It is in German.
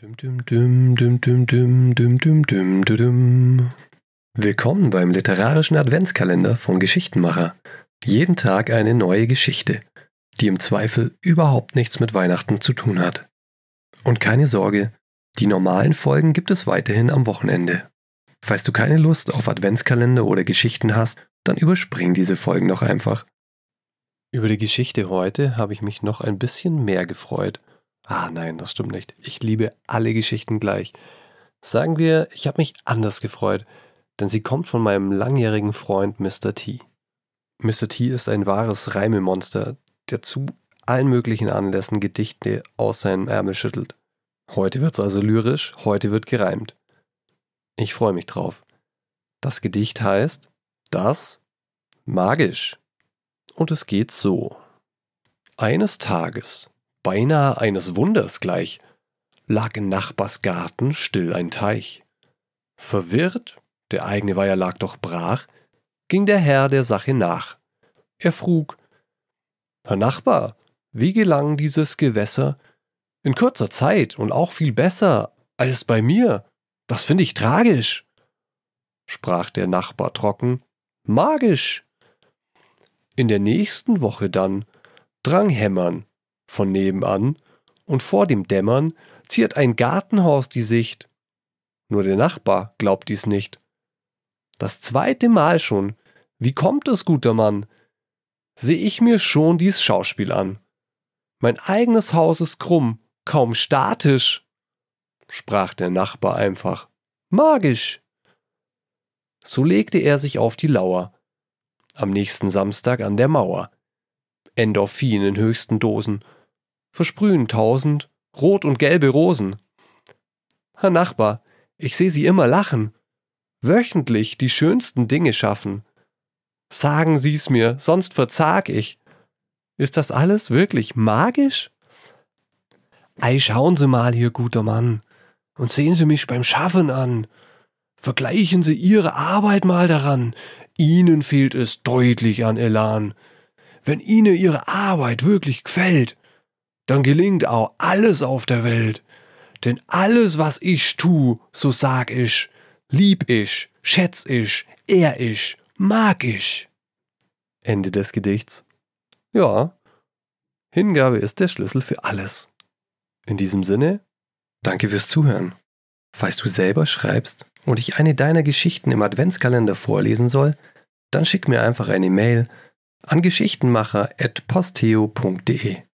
Dum, dum, dum, Willkommen beim literarischen Adventskalender von Geschichtenmacher. Jeden Tag eine neue Geschichte, die im Zweifel überhaupt nichts mit Weihnachten zu tun hat. Und keine Sorge, die normalen Folgen gibt es weiterhin am Wochenende. Falls du keine Lust auf Adventskalender oder Geschichten hast, dann überspring diese Folgen doch einfach. Über die Geschichte heute habe ich mich noch ein bisschen mehr gefreut. Ah nein, das stimmt nicht. Ich liebe alle Geschichten gleich. Sagen wir, ich habe mich anders gefreut, denn sie kommt von meinem langjährigen Freund Mr. T. Mr. T ist ein wahres Reimemonster, der zu allen möglichen Anlässen Gedichte aus seinem Ärmel schüttelt. Heute wird's also lyrisch, heute wird gereimt. Ich freue mich drauf. Das Gedicht heißt Das Magisch. Und es geht so. Eines Tages beinahe eines Wunders gleich, lag in Nachbars Garten still ein Teich. Verwirrt, der eigene Weiher lag doch brach, ging der Herr der Sache nach. Er frug, Herr Nachbar, wie gelang dieses Gewässer in kurzer Zeit und auch viel besser als bei mir? Das finde ich tragisch. Sprach der Nachbar trocken, magisch. In der nächsten Woche dann drang Hämmern von nebenan, und vor dem Dämmern ziert ein Gartenhaus die Sicht. Nur der Nachbar glaubt dies nicht. Das zweite Mal schon. Wie kommt es, guter Mann? Seh ich mir schon dies Schauspiel an. Mein eigenes Haus ist krumm, kaum statisch, sprach der Nachbar einfach. Magisch. So legte er sich auf die Lauer. Am nächsten Samstag an der Mauer. Endorphin in höchsten Dosen versprühen tausend rot und gelbe Rosen. Herr Nachbar, ich seh Sie immer lachen, wöchentlich die schönsten Dinge schaffen. Sagen Sie's mir, sonst verzag ich. Ist das alles wirklich magisch? Ei, schauen Sie mal hier, guter Mann, und sehen Sie mich beim Schaffen an. Vergleichen Sie Ihre Arbeit mal daran. Ihnen fehlt es deutlich an Elan. Wenn Ihnen Ihre Arbeit wirklich gefällt, dann gelingt auch alles auf der Welt. Denn alles, was ich tu, so sag ich, lieb ich, schätz ich, ehr ich, mag ich. Ende des Gedichts. Ja, Hingabe ist der Schlüssel für alles. In diesem Sinne, danke fürs Zuhören. Falls du selber schreibst und ich eine deiner Geschichten im Adventskalender vorlesen soll, dann schick mir einfach eine Mail an geschichtenmacher.posteo.de.